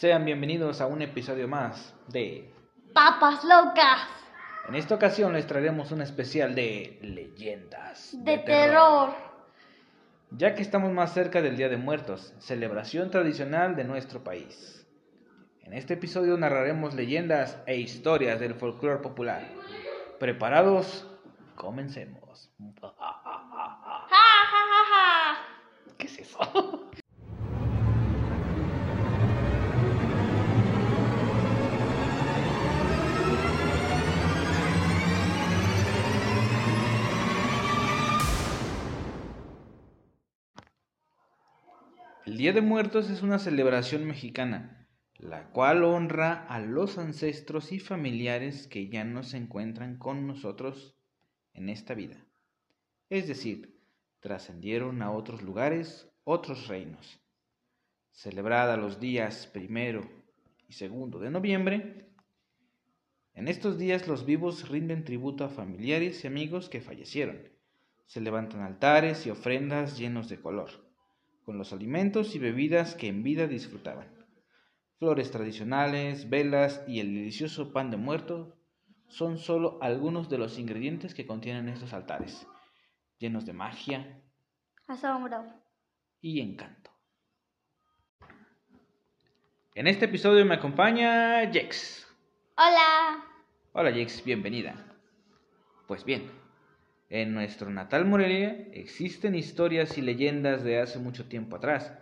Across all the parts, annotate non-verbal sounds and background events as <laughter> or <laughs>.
Sean bienvenidos a un episodio más de Papas locas En esta ocasión les traeremos un especial de leyendas de, terror. Ya que estamos más cerca del Día de Muertos, celebración tradicional de nuestro país. En este episodio narraremos leyendas e historias del folclore popular. ¿Preparados? Comencemos. <laughs> ¿Qué es eso? El Día de Muertos es una celebración mexicana, la cual honra a los ancestros y familiares que ya no se encuentran con nosotros en esta vida. Es decir, trascendieron a otros lugares, otros reinos. Celebrada los días primero y segundo de noviembre, en estos días los vivos rinden tributo a familiares y amigos que fallecieron. Se levantan altares y ofrendas llenos de color con los alimentos y bebidas que en vida disfrutaban. Flores tradicionales, velas y el delicioso pan de muerto son solo algunos de los ingredientes que contienen estos altares, llenos de magia Asombro. y encanto. En este episodio me acompaña Jex. Hola. Hola Jex, bienvenida. Pues bien, en nuestro natal Morelia existen historias y leyendas de hace mucho tiempo atrás,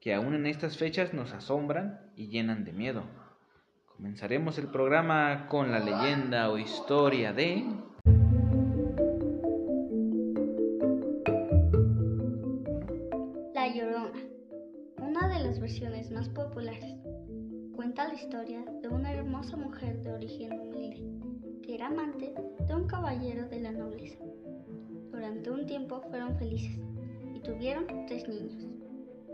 que aún en estas fechas nos asombran y llenan de miedo. Comenzaremos el programa con la leyenda o historia de... La Llorona. Una de las versiones más populares. Cuenta la historia de una hermosa mujer de origen humilde, que era amante de un caballero de la nobleza. Durante un tiempo fueron felices y tuvieron tres niños.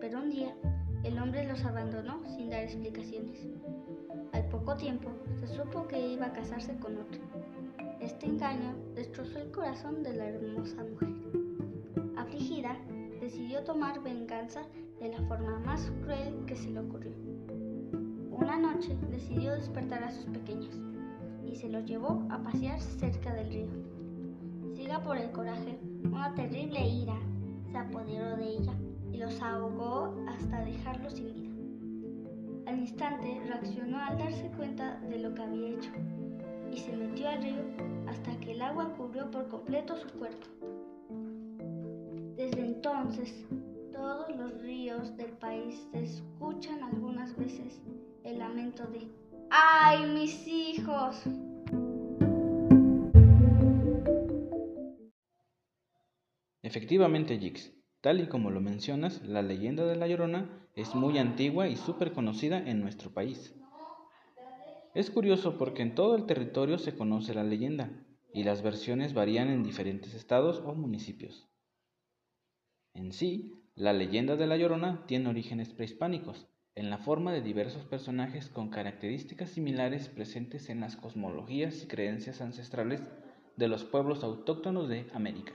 Pero un día el hombre los abandonó sin dar explicaciones. Al poco tiempo se supo que iba a casarse con otro. Este engaño destrozó el corazón de la hermosa mujer. Afligida, decidió tomar venganza de la forma más cruel que se le ocurrió. Una noche decidió despertar a sus pequeños y se los llevó a pasear cerca del río. Por el coraje, una terrible ira se apoderó de ella y los ahogó hasta dejarlos sin vida. Al instante reaccionó al darse cuenta de lo que había hecho y se metió al río hasta que el agua cubrió por completo su cuerpo. Desde entonces, todos los ríos del país escuchan algunas veces el lamento de ¡Ay, mis hijos! Efectivamente, Jix, tal y como lo mencionas, la leyenda de La Llorona es muy antigua y súper conocida en nuestro país. Es curioso porque en todo el territorio se conoce la leyenda y las versiones varían en diferentes estados o municipios. En sí, la leyenda de La Llorona tiene orígenes prehispánicos, en la forma de diversos personajes con características similares presentes en las cosmologías y creencias ancestrales de los pueblos autóctonos de América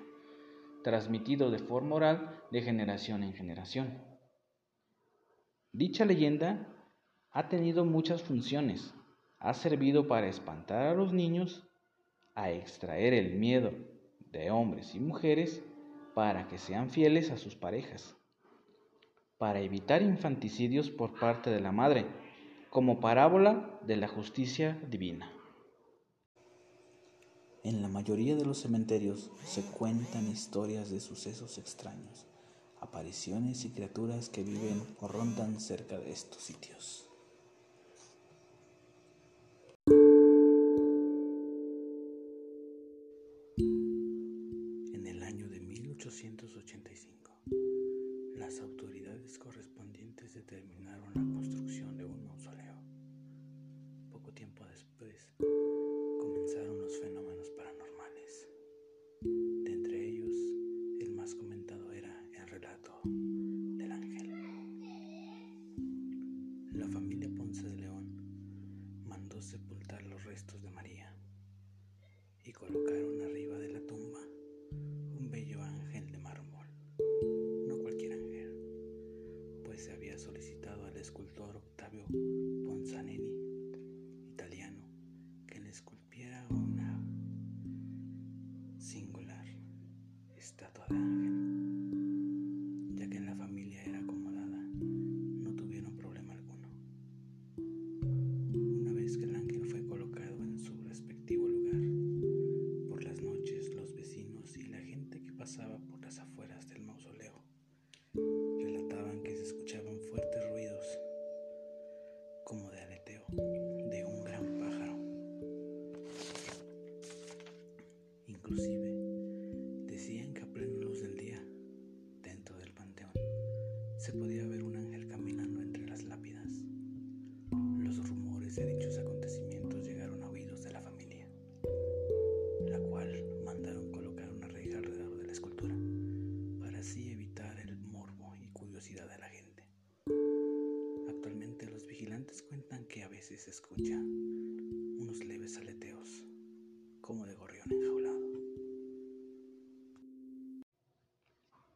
transmitido de forma oral de generación en generación. Dicha leyenda ha tenido muchas funciones. Ha servido para espantar a los niños, a extraer el miedo de hombres y mujeres para que sean fieles a sus parejas, para evitar infanticidios por parte de la madre, como parábola de la justicia divina. En la mayoría de los cementerios se cuentan historias de sucesos extraños, apariciones y criaturas que viven o rondan cerca de estos sitios.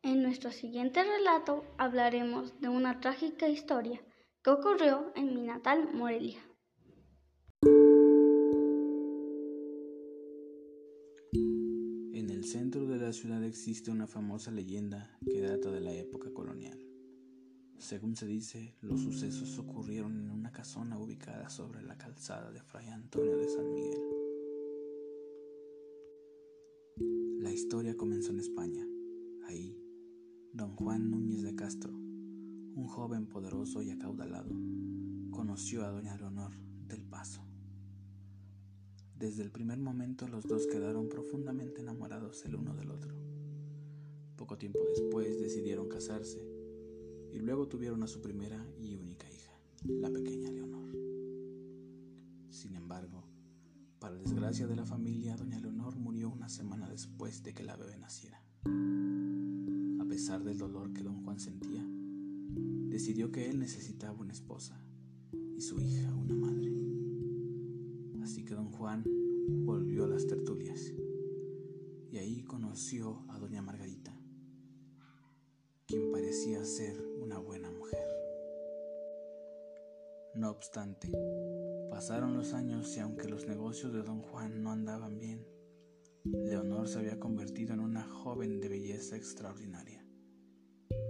En nuestro siguiente relato hablaremos de una trágica historia que ocurrió en mi natal Morelia. En el centro de la ciudad existe una famosa leyenda que data de la época colonial. Según se dice, los sucesos ocurrieron en una casona ubicada sobre la calzada de Fray Antonio de San Miguel. La historia comenzó en España. Ahí, don Juan Núñez de Castro, un joven poderoso y acaudalado, conoció a doña Leonor del Paso. Desde el primer momento los dos quedaron profundamente enamorados el uno del otro. Poco tiempo después decidieron casarse y luego tuvieron a su primera y única hija, la pequeña Leonor. Sin embargo, para desgracia de la familia, doña Leonor murió una semana después de que la bebé naciera. Pesar del dolor que don Juan sentía, decidió que él necesitaba una esposa y su hija una madre. Así que don Juan volvió a las tertulias y ahí conoció a doña Margarita, quien parecía ser una buena mujer. No obstante, pasaron los años y aunque los negocios de don Juan no andaban bien, Leonor se había convertido en una joven de belleza extraordinaria.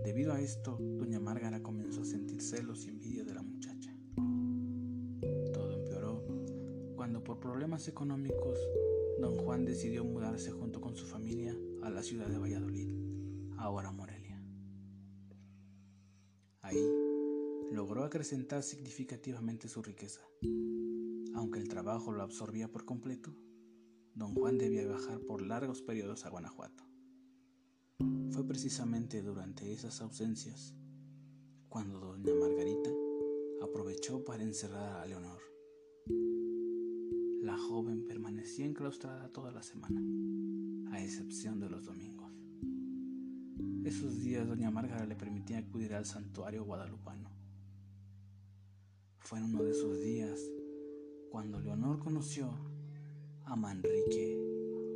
Debido a esto, doña Márgara comenzó a sentir celos y envidia de la muchacha. Todo empeoró cuando por problemas económicos don Juan decidió mudarse junto con su familia a la ciudad de Valladolid, ahora Morelia. Ahí logró acrecentar significativamente su riqueza. Aunque el trabajo lo absorbía por completo, don Juan debía viajar por largos periodos a Guanajuato. Fue precisamente durante esas ausencias cuando doña Margarita aprovechó para encerrar a Leonor. La joven permanecía enclaustrada toda la semana, a excepción de los domingos. Esos días doña Márgara le permitía acudir al santuario guadalupano. Fue en uno de esos días cuando Leonor conoció a Manrique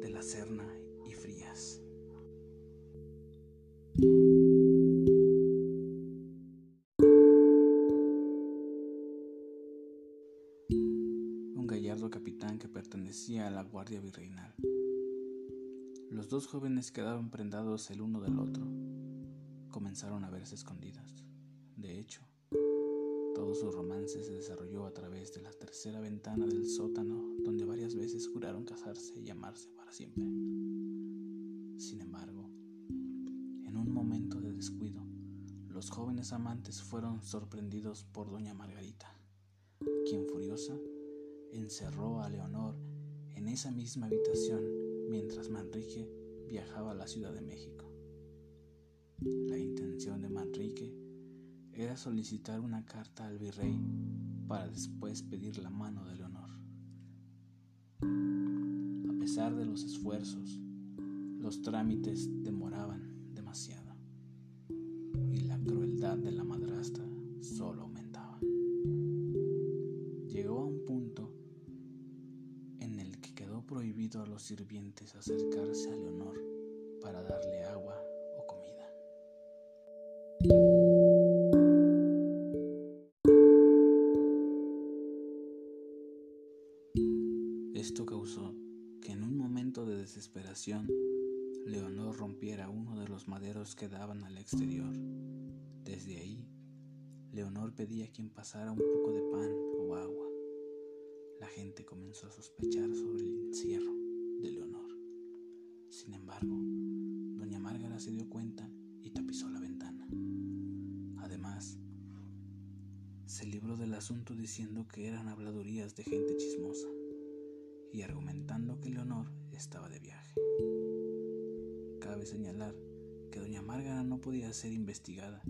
de la Serna y Frías. Que pertenecía a la Guardia Virreinal. Los dos jóvenes quedaron prendados el uno del otro. Comenzaron a verse escondidas. De hecho, todo su romance se desarrolló a través de la tercera ventana del sótano, donde varias veces juraron casarse y amarse para siempre. Sin embargo, en un momento de descuido, los jóvenes amantes fueron sorprendidos por doña Margarita, quien furiosa encerró a Leonor en esa misma habitación mientras Manrique viajaba a la Ciudad de México. La intención de Manrique era solicitar una carta al virrey para después pedir la mano de Leonor. A pesar de los esfuerzos, los trámites demoraban demasiado y la crueldad de la a los sirvientes acercarse a Leonor para darle agua o comida. Esto causó que en un momento de desesperación, Leonor rompiera uno de los maderos que daban al exterior. Desde ahí, Leonor pedía a quien pasara un poco de pan o agua. La gente comenzó a sospechar sobre el encierro se dio cuenta y tapizó la ventana. Además, se libró del asunto diciendo que eran habladurías de gente chismosa y argumentando que Leonor estaba de viaje. Cabe señalar que doña Márgara no podía ser investigada,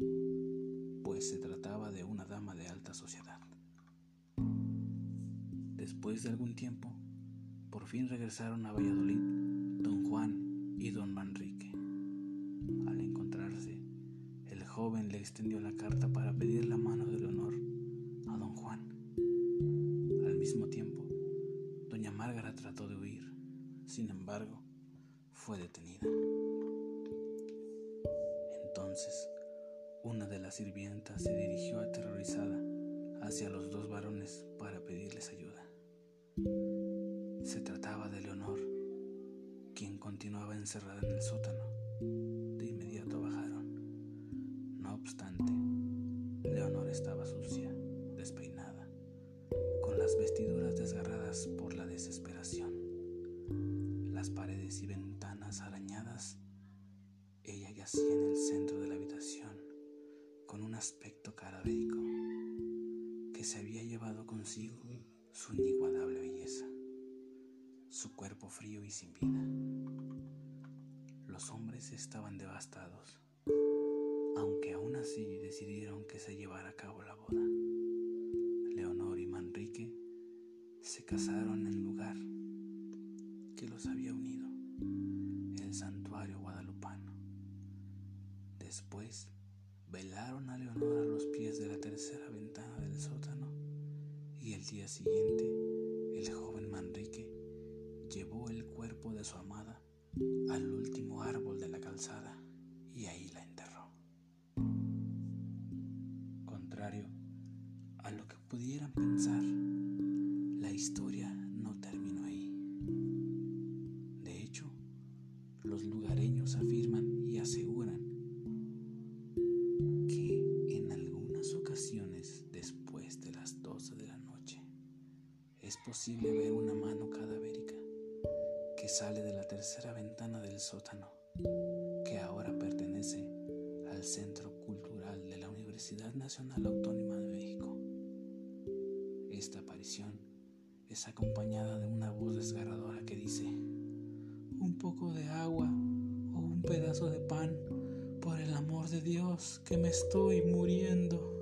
pues se trataba de una dama de alta sociedad. Después de algún tiempo, por fin regresaron a Valladolid don Juan y don Manrique. Al encontrarse, el joven le extendió la carta para pedir la mano de Leonor a don Juan. Al mismo tiempo, doña Márgara trató de huir, sin embargo, fue detenida. Entonces, una de las sirvientas se dirigió aterrorizada hacia los dos varones para pedirles ayuda. Se trataba de Leonor, quien continuaba encerrada en el sótano. Estaba sucia, despeinada, con las vestiduras desgarradas por la desesperación, las paredes y ventanas arañadas. Ella yacía en el centro de la habitación, con un aspecto cadavérico que se había llevado consigo su inigualable belleza, su cuerpo frío y sin vida. Los hombres estaban devastados, aunque aún así decidieron que se llevara a cabo la boda. Leonor y Manrique se casaron en el lugar que los había unido, el santuario guadalupano. Después velaron a Leonor a los pies de la tercera ventana del sótano y el día siguiente el joven Manrique llevó el cuerpo de su amada al último árbol de la calzada y ahí A lo que pudieran pensar, la historia no terminó ahí. De hecho, los lugareños afirman y aseguran que en algunas ocasiones después de las 12 de la noche es posible ver una mano cadavérica que sale de la tercera ventana del sótano, Nacional Autónoma de México. Esta aparición es acompañada de una voz desgarradora que dice, un poco de agua o un pedazo de pan, por el amor de Dios, que me estoy muriendo.